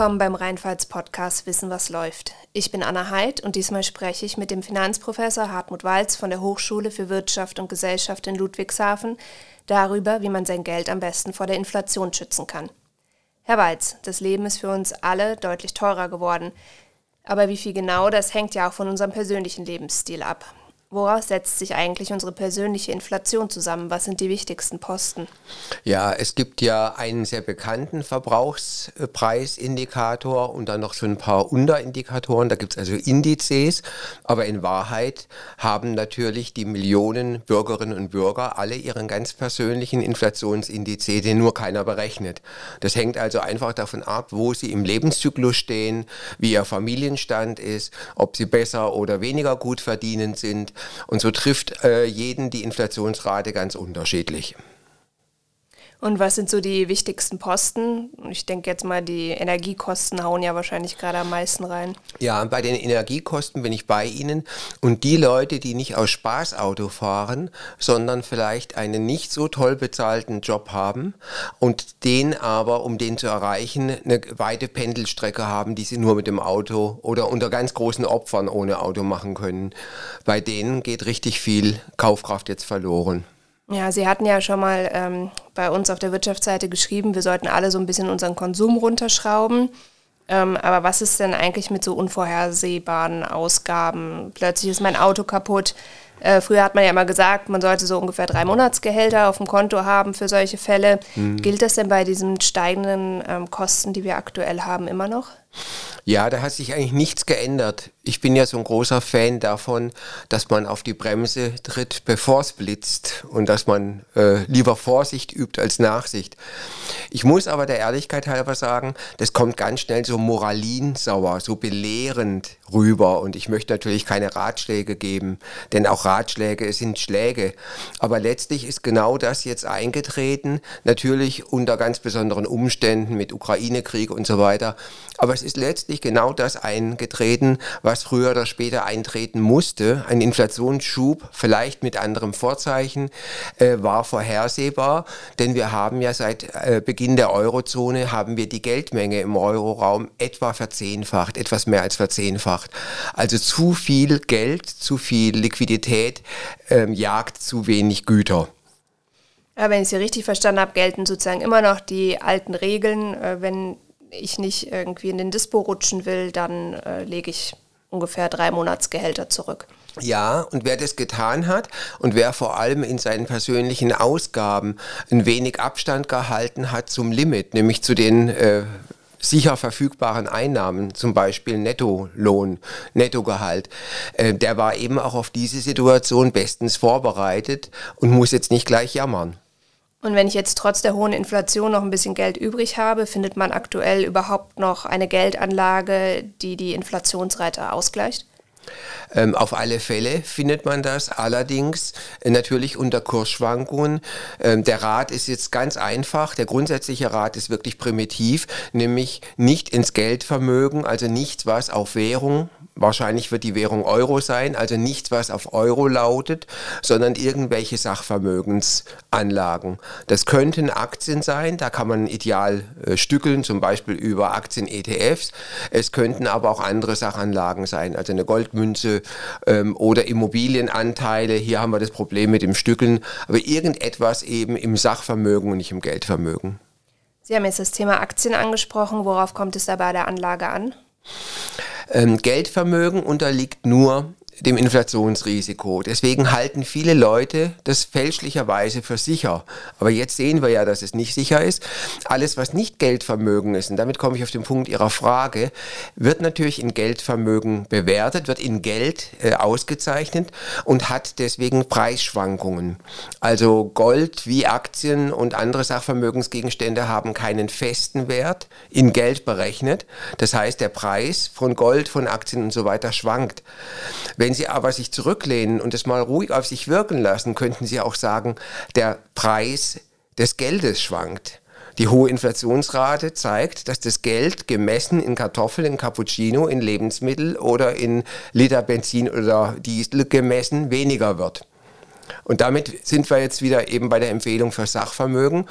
Willkommen beim Rheinpfalz-Podcast Wissen, was läuft. Ich bin Anna Heid und diesmal spreche ich mit dem Finanzprofessor Hartmut Walz von der Hochschule für Wirtschaft und Gesellschaft in Ludwigshafen darüber, wie man sein Geld am besten vor der Inflation schützen kann. Herr Walz, das Leben ist für uns alle deutlich teurer geworden. Aber wie viel genau, das hängt ja auch von unserem persönlichen Lebensstil ab. Woraus setzt sich eigentlich unsere persönliche Inflation zusammen? Was sind die wichtigsten Posten? Ja, es gibt ja einen sehr bekannten Verbrauchspreisindikator und dann noch so ein paar Unterindikatoren. Da gibt es also Indizes. Aber in Wahrheit haben natürlich die Millionen Bürgerinnen und Bürger alle ihren ganz persönlichen Inflationsindiz, den nur keiner berechnet. Das hängt also einfach davon ab, wo sie im Lebenszyklus stehen, wie ihr Familienstand ist, ob sie besser oder weniger gut verdienend sind und so trifft äh, jeden die Inflationsrate ganz unterschiedlich. Und was sind so die wichtigsten Posten? Ich denke jetzt mal, die Energiekosten hauen ja wahrscheinlich gerade am meisten rein. Ja, bei den Energiekosten bin ich bei Ihnen. Und die Leute, die nicht aus Spaß Auto fahren, sondern vielleicht einen nicht so toll bezahlten Job haben und den aber, um den zu erreichen, eine weite Pendelstrecke haben, die sie nur mit dem Auto oder unter ganz großen Opfern ohne Auto machen können, bei denen geht richtig viel Kaufkraft jetzt verloren. Ja, Sie hatten ja schon mal ähm, bei uns auf der Wirtschaftsseite geschrieben, wir sollten alle so ein bisschen unseren Konsum runterschrauben. Ähm, aber was ist denn eigentlich mit so unvorhersehbaren Ausgaben? Plötzlich ist mein Auto kaputt. Äh, früher hat man ja immer gesagt, man sollte so ungefähr drei Monatsgehälter auf dem Konto haben für solche Fälle. Mhm. Gilt das denn bei diesen steigenden ähm, Kosten, die wir aktuell haben, immer noch? Ja, da hat sich eigentlich nichts geändert. Ich bin ja so ein großer Fan davon, dass man auf die Bremse tritt, bevor es blitzt und dass man äh, lieber Vorsicht übt als Nachsicht. Ich muss aber der Ehrlichkeit halber sagen, das kommt ganz schnell so moralinsauer, so belehrend rüber und ich möchte natürlich keine Ratschläge geben, denn auch Ratschläge sind Schläge. Aber letztlich ist genau das jetzt eingetreten, natürlich unter ganz besonderen Umständen mit Ukraine-Krieg und so weiter. Aber es ist letztlich genau das eingetreten, was früher oder später eintreten musste. Ein Inflationsschub, vielleicht mit anderem Vorzeichen, äh, war vorhersehbar, denn wir haben ja seit äh, Beginn der Eurozone haben wir die Geldmenge im Euroraum etwa verzehnfacht, etwas mehr als verzehnfacht. Also zu viel Geld, zu viel Liquidität ähm, jagt zu wenig Güter. Ja, wenn ich Sie richtig verstanden habe, gelten sozusagen immer noch die alten Regeln. Äh, wenn ich nicht irgendwie in den Dispo rutschen will, dann äh, lege ich ungefähr drei Monatsgehälter zurück. Ja, und wer das getan hat und wer vor allem in seinen persönlichen Ausgaben ein wenig Abstand gehalten hat zum Limit, nämlich zu den äh, sicher verfügbaren Einnahmen, zum Beispiel Nettolohn, Nettogehalt, äh, der war eben auch auf diese Situation bestens vorbereitet und muss jetzt nicht gleich jammern. Und wenn ich jetzt trotz der hohen Inflation noch ein bisschen Geld übrig habe, findet man aktuell überhaupt noch eine Geldanlage, die die Inflationsrate ausgleicht? Ähm, auf alle Fälle findet man das, allerdings äh, natürlich unter Kursschwankungen. Ähm, der Rat ist jetzt ganz einfach, der grundsätzliche Rat ist wirklich primitiv, nämlich nicht ins Geldvermögen, also nichts, was auf Währung Wahrscheinlich wird die Währung Euro sein, also nichts, was auf Euro lautet, sondern irgendwelche Sachvermögensanlagen. Das könnten Aktien sein, da kann man ideal äh, stückeln, zum Beispiel über Aktien-ETFs. Es könnten aber auch andere Sachanlagen sein, also eine Goldmünze ähm, oder Immobilienanteile. Hier haben wir das Problem mit dem Stückeln, aber irgendetwas eben im Sachvermögen und nicht im Geldvermögen. Sie haben jetzt das Thema Aktien angesprochen. Worauf kommt es da bei der Anlage an? Ähm, Geldvermögen unterliegt nur dem Inflationsrisiko. Deswegen halten viele Leute das fälschlicherweise für sicher. Aber jetzt sehen wir ja, dass es nicht sicher ist. Alles, was nicht Geldvermögen ist, und damit komme ich auf den Punkt Ihrer Frage, wird natürlich in Geldvermögen bewertet, wird in Geld äh, ausgezeichnet und hat deswegen Preisschwankungen. Also Gold wie Aktien und andere Sachvermögensgegenstände haben keinen festen Wert in Geld berechnet. Das heißt, der Preis von Gold, von Aktien und so weiter schwankt. Wenn wenn Sie aber sich zurücklehnen und es mal ruhig auf sich wirken lassen, könnten Sie auch sagen, der Preis des Geldes schwankt. Die hohe Inflationsrate zeigt, dass das Geld gemessen in Kartoffeln, in Cappuccino, in Lebensmittel oder in Liter Benzin oder Diesel gemessen weniger wird. Und damit sind wir jetzt wieder eben bei der Empfehlung für Sachvermögen.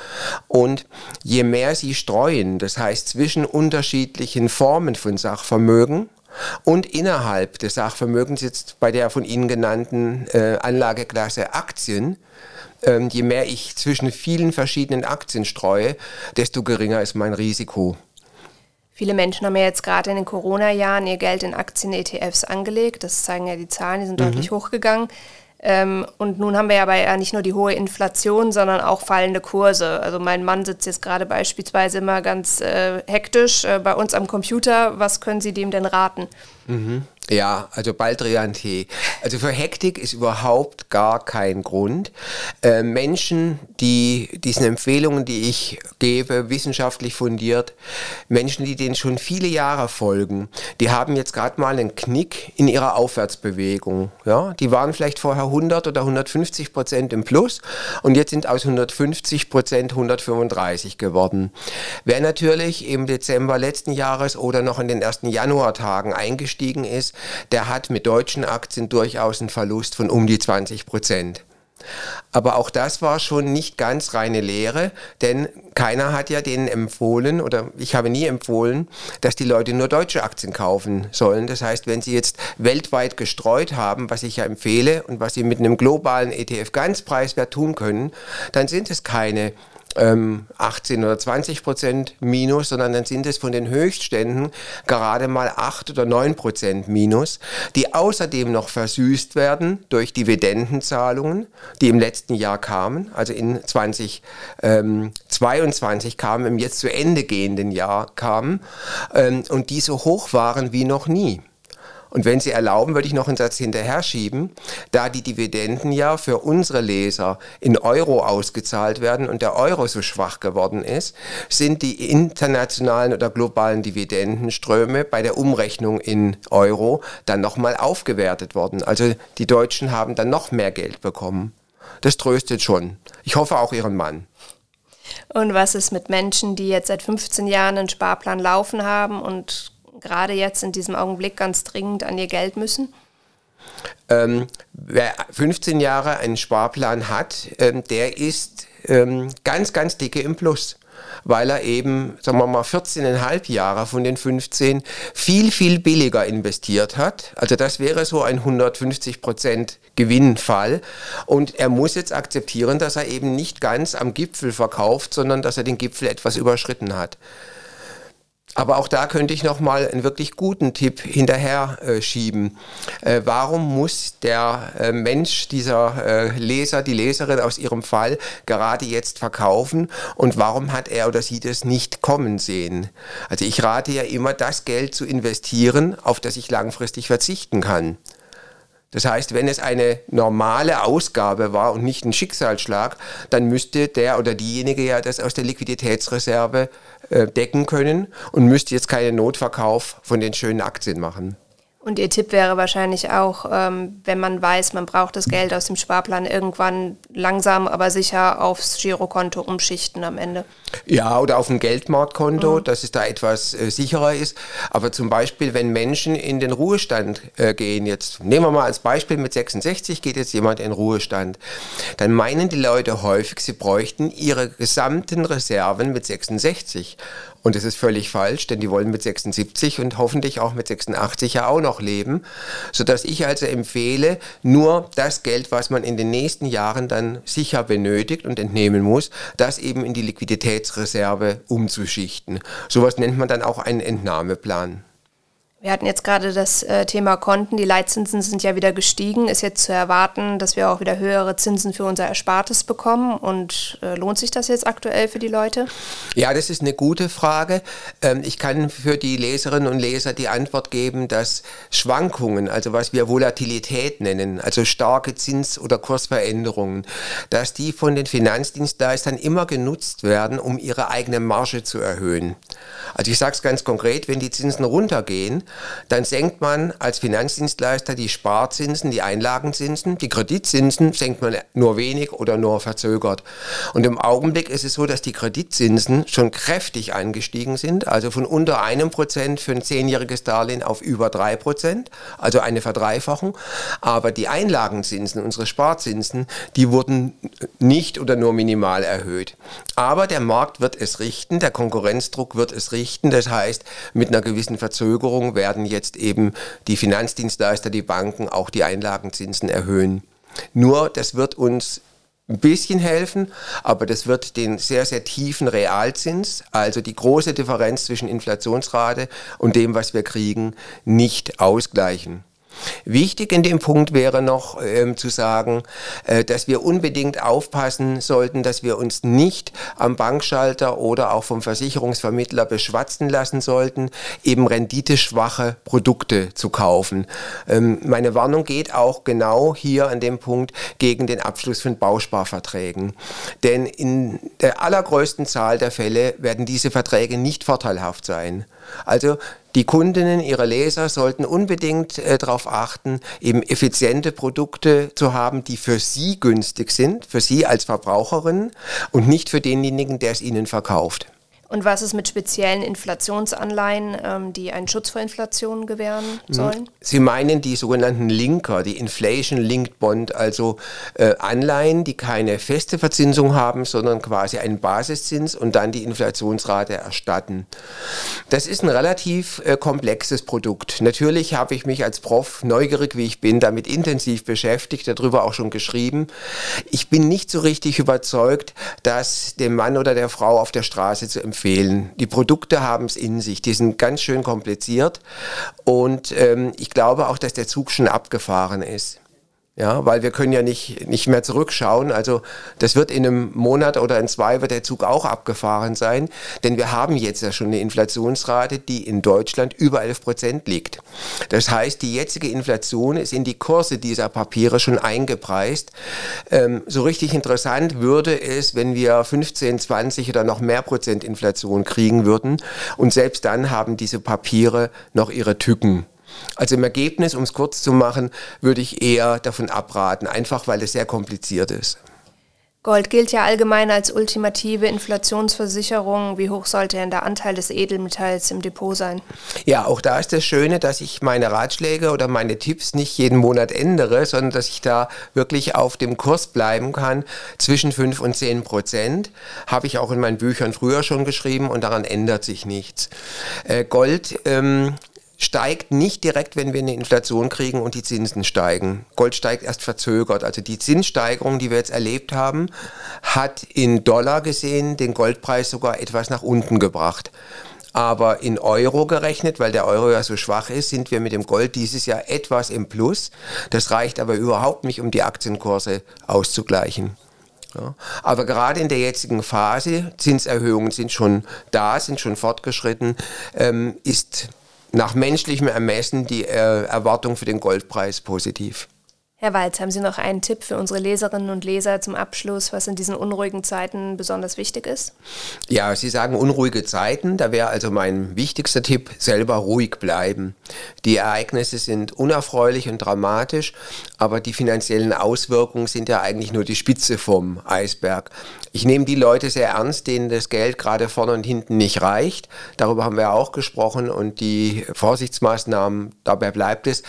Und je mehr Sie streuen, das heißt zwischen unterschiedlichen Formen von Sachvermögen, und innerhalb des Sachvermögens jetzt bei der von Ihnen genannten äh, Anlageklasse Aktien, ähm, je mehr ich zwischen vielen verschiedenen Aktien streue, desto geringer ist mein Risiko. Viele Menschen haben ja jetzt gerade in den Corona-Jahren ihr Geld in Aktien-ETFs angelegt. Das zeigen ja die Zahlen, die sind mhm. deutlich hochgegangen. Ähm, und nun haben wir aber ja nicht nur die hohe Inflation, sondern auch fallende Kurse. Also mein Mann sitzt jetzt gerade beispielsweise immer ganz äh, hektisch äh, bei uns am Computer. Was können Sie dem denn raten? Mhm. Ja, also Baldrian-Tee. Also für Hektik ist überhaupt gar kein Grund. Äh, Menschen, die diesen Empfehlungen, die ich gebe, wissenschaftlich fundiert, Menschen, die denen schon viele Jahre folgen, die haben jetzt gerade mal einen Knick in ihrer Aufwärtsbewegung. Ja, die waren vielleicht vorher 100 oder 150 Prozent im Plus und jetzt sind aus 150 Prozent 135 geworden. Wer natürlich im Dezember letzten Jahres oder noch in den ersten Januartagen eingestiegen ist, der hat mit deutschen Aktien durchaus einen Verlust von um die 20 Prozent. Aber auch das war schon nicht ganz reine Lehre, denn keiner hat ja denen empfohlen oder ich habe nie empfohlen, dass die Leute nur deutsche Aktien kaufen sollen. Das heißt, wenn sie jetzt weltweit gestreut haben, was ich ja empfehle und was sie mit einem globalen ETF ganz preiswert tun können, dann sind es keine ähm, 18 oder 20 Prozent Minus, sondern dann sind es von den Höchstständen gerade mal 8 oder 9 Prozent Minus, die außerdem noch versüßt werden durch Dividendenzahlungen, die im letzten Jahr kamen, also in 2022 kamen, im jetzt zu Ende gehenden Jahr kamen ähm, und die so hoch waren wie noch nie. Und wenn Sie erlauben, würde ich noch einen Satz hinterher schieben. Da die Dividenden ja für unsere Leser in Euro ausgezahlt werden und der Euro so schwach geworden ist, sind die internationalen oder globalen Dividendenströme bei der Umrechnung in Euro dann nochmal aufgewertet worden. Also die Deutschen haben dann noch mehr Geld bekommen. Das tröstet schon. Ich hoffe auch Ihren Mann. Und was ist mit Menschen, die jetzt seit 15 Jahren einen Sparplan laufen haben und gerade jetzt in diesem Augenblick ganz dringend an ihr Geld müssen? Ähm, wer 15 Jahre einen Sparplan hat, ähm, der ist ähm, ganz, ganz dicke im Plus weil er eben, sagen wir mal, 14,5 Jahre von den 15 viel, viel billiger investiert hat. Also das wäre so ein 150 Prozent Gewinnfall. Und er muss jetzt akzeptieren, dass er eben nicht ganz am Gipfel verkauft, sondern dass er den Gipfel etwas überschritten hat. Aber auch da könnte ich noch mal einen wirklich guten Tipp hinterher äh, schieben. Äh, warum muss der äh, Mensch, dieser äh, Leser, die Leserin aus ihrem Fall gerade jetzt verkaufen und warum hat er oder sie das nicht kommen sehen? Also ich rate ja immer, das Geld zu investieren, auf das ich langfristig verzichten kann. Das heißt, wenn es eine normale Ausgabe war und nicht ein Schicksalsschlag, dann müsste der oder diejenige ja das aus der Liquiditätsreserve äh, decken können und müsste jetzt keinen Notverkauf von den schönen Aktien machen. Und Ihr Tipp wäre wahrscheinlich auch, ähm, wenn man weiß, man braucht das Geld aus dem Sparplan irgendwann langsam, aber sicher aufs Girokonto umschichten am Ende. Ja, oder auf ein Geldmarktkonto, mhm. dass es da etwas äh, sicherer ist. Aber zum Beispiel, wenn Menschen in den Ruhestand äh, gehen, jetzt nehmen wir mal als Beispiel mit 66 geht jetzt jemand in Ruhestand, dann meinen die Leute häufig, sie bräuchten ihre gesamten Reserven mit 66. Und das ist völlig falsch, denn die wollen mit 76 und hoffentlich auch mit 86 ja auch noch leben, sodass ich also empfehle, nur das Geld, was man in den nächsten Jahren dann sicher benötigt und entnehmen muss, das eben in die Liquiditätsreserve umzuschichten. Sowas nennt man dann auch einen Entnahmeplan. Wir hatten jetzt gerade das äh, Thema Konten. Die Leitzinsen sind ja wieder gestiegen. Ist jetzt zu erwarten, dass wir auch wieder höhere Zinsen für unser Erspartes bekommen? Und äh, lohnt sich das jetzt aktuell für die Leute? Ja, das ist eine gute Frage. Ähm, ich kann für die Leserinnen und Leser die Antwort geben, dass Schwankungen, also was wir Volatilität nennen, also starke Zins- oder Kursveränderungen, dass die von den Finanzdienstleistern immer genutzt werden, um ihre eigene Marge zu erhöhen. Also ich sage es ganz konkret, wenn die Zinsen runtergehen, dann senkt man als Finanzdienstleister die Sparzinsen, die Einlagenzinsen, die Kreditzinsen senkt man nur wenig oder nur verzögert. Und im Augenblick ist es so, dass die Kreditzinsen schon kräftig angestiegen sind, also von unter einem Prozent für ein zehnjähriges Darlehen auf über drei Prozent, also eine Verdreifachung. Aber die Einlagenzinsen, unsere Sparzinsen, die wurden nicht oder nur minimal erhöht. Aber der Markt wird es richten, der Konkurrenzdruck wird es richten. Das heißt, mit einer gewissen Verzögerung werden jetzt eben die Finanzdienstleister, die Banken auch die Einlagenzinsen erhöhen. Nur, das wird uns ein bisschen helfen, aber das wird den sehr, sehr tiefen Realzins, also die große Differenz zwischen Inflationsrate und dem, was wir kriegen, nicht ausgleichen. Wichtig in dem Punkt wäre noch ähm, zu sagen, äh, dass wir unbedingt aufpassen sollten, dass wir uns nicht am Bankschalter oder auch vom Versicherungsvermittler beschwatzen lassen sollten, eben renditeschwache Produkte zu kaufen. Ähm, meine Warnung geht auch genau hier an dem Punkt gegen den Abschluss von Bausparverträgen. Denn in der allergrößten Zahl der Fälle werden diese Verträge nicht vorteilhaft sein. Also die Kundinnen, ihre Leser sollten unbedingt äh, darauf achten, eben effiziente Produkte zu haben, die für sie günstig sind, für sie als Verbraucherin und nicht für denjenigen, der es ihnen verkauft. Und was ist mit speziellen Inflationsanleihen, ähm, die einen Schutz vor Inflation gewähren mhm. sollen? Sie meinen die sogenannten Linker, die Inflation Linked Bond, also äh, Anleihen, die keine feste Verzinsung haben, sondern quasi einen Basiszins und dann die Inflationsrate erstatten. Das ist ein relativ äh, komplexes Produkt. Natürlich habe ich mich als Prof, neugierig wie ich bin, damit intensiv beschäftigt, darüber auch schon geschrieben. Ich bin nicht so richtig überzeugt, dass dem Mann oder der Frau auf der Straße zu empfehlen empfehlen. Die Produkte haben es in sich, die sind ganz schön kompliziert und ähm, ich glaube auch, dass der Zug schon abgefahren ist. Ja, weil wir können ja nicht, nicht mehr zurückschauen. Also das wird in einem Monat oder in zwei wird der Zug auch abgefahren sein, denn wir haben jetzt ja schon eine Inflationsrate, die in Deutschland über 11 Prozent liegt. Das heißt, die jetzige Inflation ist in die Kurse dieser Papiere schon eingepreist. Ähm, so richtig interessant würde es, wenn wir 15, 20 oder noch mehr Prozent Inflation kriegen würden. Und selbst dann haben diese Papiere noch ihre Tücken. Also im Ergebnis, um es kurz zu machen, würde ich eher davon abraten, einfach weil es sehr kompliziert ist. Gold gilt ja allgemein als ultimative Inflationsversicherung. Wie hoch sollte denn der Anteil des Edelmetalls im Depot sein? Ja, auch da ist das Schöne, dass ich meine Ratschläge oder meine Tipps nicht jeden Monat ändere, sondern dass ich da wirklich auf dem Kurs bleiben kann. Zwischen 5 und 10 Prozent habe ich auch in meinen Büchern früher schon geschrieben und daran ändert sich nichts. Äh, Gold ähm, steigt nicht direkt, wenn wir eine Inflation kriegen und die Zinsen steigen. Gold steigt erst verzögert. Also die Zinssteigerung, die wir jetzt erlebt haben, hat in Dollar gesehen den Goldpreis sogar etwas nach unten gebracht. Aber in Euro gerechnet, weil der Euro ja so schwach ist, sind wir mit dem Gold dieses Jahr etwas im Plus. Das reicht aber überhaupt nicht, um die Aktienkurse auszugleichen. Ja. Aber gerade in der jetzigen Phase, Zinserhöhungen sind schon da, sind schon fortgeschritten, ähm, ist nach menschlichem Ermessen die äh, Erwartung für den Goldpreis positiv. Herr Walz, haben Sie noch einen Tipp für unsere Leserinnen und Leser zum Abschluss, was in diesen unruhigen Zeiten besonders wichtig ist? Ja, Sie sagen unruhige Zeiten. Da wäre also mein wichtigster Tipp, selber ruhig bleiben. Die Ereignisse sind unerfreulich und dramatisch, aber die finanziellen Auswirkungen sind ja eigentlich nur die Spitze vom Eisberg. Ich nehme die Leute sehr ernst, denen das Geld gerade vorne und hinten nicht reicht. Darüber haben wir auch gesprochen und die Vorsichtsmaßnahmen, dabei bleibt es.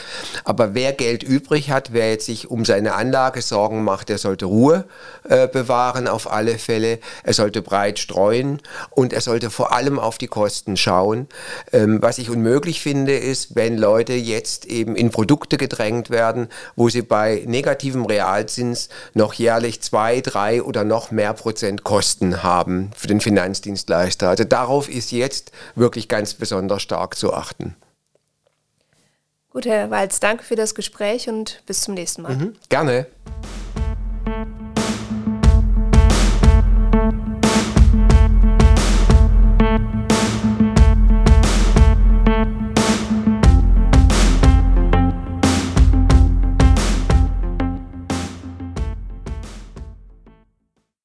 Aber wer Geld übrig hat, wer jetzt jetzt sich um seine Anlage Sorgen macht, er sollte Ruhe äh, bewahren auf alle Fälle, er sollte breit streuen und er sollte vor allem auf die Kosten schauen. Ähm, was ich unmöglich finde, ist, wenn Leute jetzt eben in Produkte gedrängt werden, wo sie bei negativem Realzins noch jährlich zwei, drei oder noch mehr Prozent Kosten haben für den Finanzdienstleister. Also darauf ist jetzt wirklich ganz besonders stark zu achten. Gut, Herr Walz, danke für das Gespräch und bis zum nächsten Mal. Mhm, gerne.